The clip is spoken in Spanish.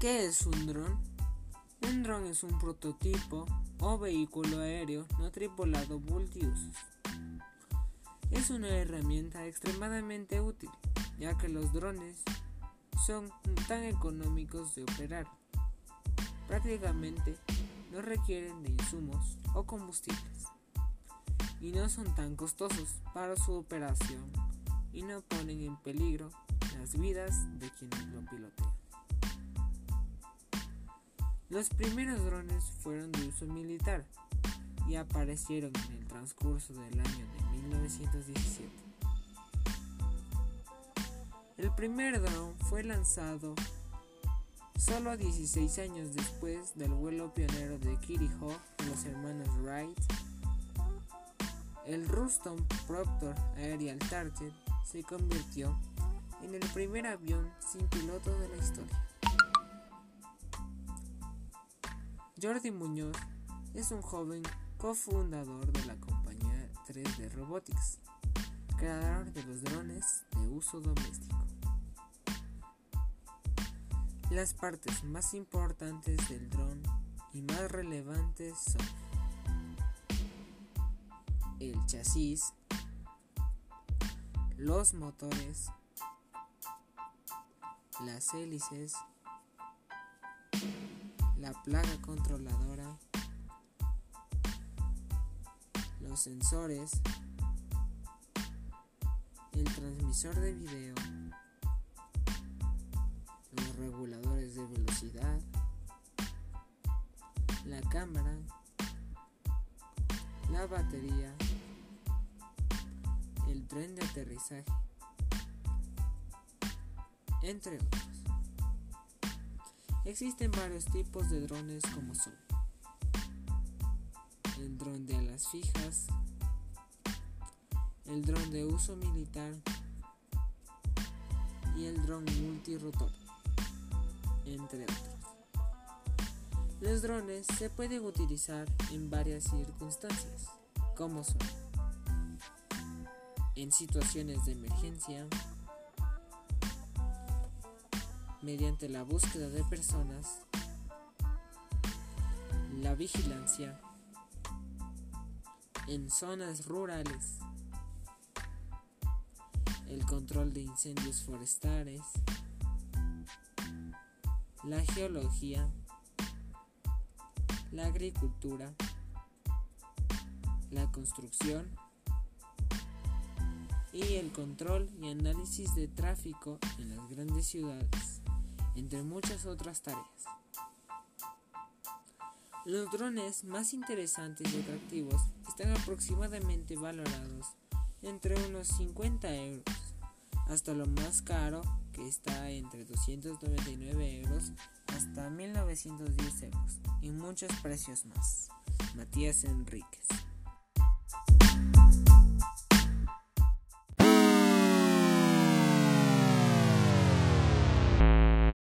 ¿Qué es un dron? Un dron es un prototipo o vehículo aéreo no tripulado multiusos. Es una herramienta extremadamente útil, ya que los drones son tan económicos de operar. Prácticamente no requieren de insumos o combustibles y no son tan costosos para su operación y no ponen en peligro las vidas de quienes lo pilotean. Los primeros drones fueron de uso militar y aparecieron en el transcurso del año de 1917. El primer dron fue lanzado solo 16 años después del vuelo pionero de Hawk de los hermanos Wright. El Ruston Proctor Aerial Target se convirtió en el primer avión sin piloto de la historia. Jordi Muñoz es un joven cofundador de la compañía 3D Robotics, creador de los drones de uso doméstico. Las partes más importantes del dron y más relevantes son el chasis, los motores, las hélices, la plaga controladora, los sensores, el transmisor de video, los reguladores de velocidad, la cámara, la batería, el tren de aterrizaje, entre otros. Existen varios tipos de drones como son el dron de alas fijas, el dron de uso militar y el dron multirotor, entre otros. Los drones se pueden utilizar en varias circunstancias, como son en situaciones de emergencia, mediante la búsqueda de personas, la vigilancia en zonas rurales, el control de incendios forestales, la geología, la agricultura, la construcción y el control y análisis de tráfico en las grandes ciudades entre muchas otras tareas. Los drones más interesantes y atractivos están aproximadamente valorados entre unos 50 euros hasta lo más caro que está entre 299 euros hasta 1910 euros y muchos precios más. Matías Enríquez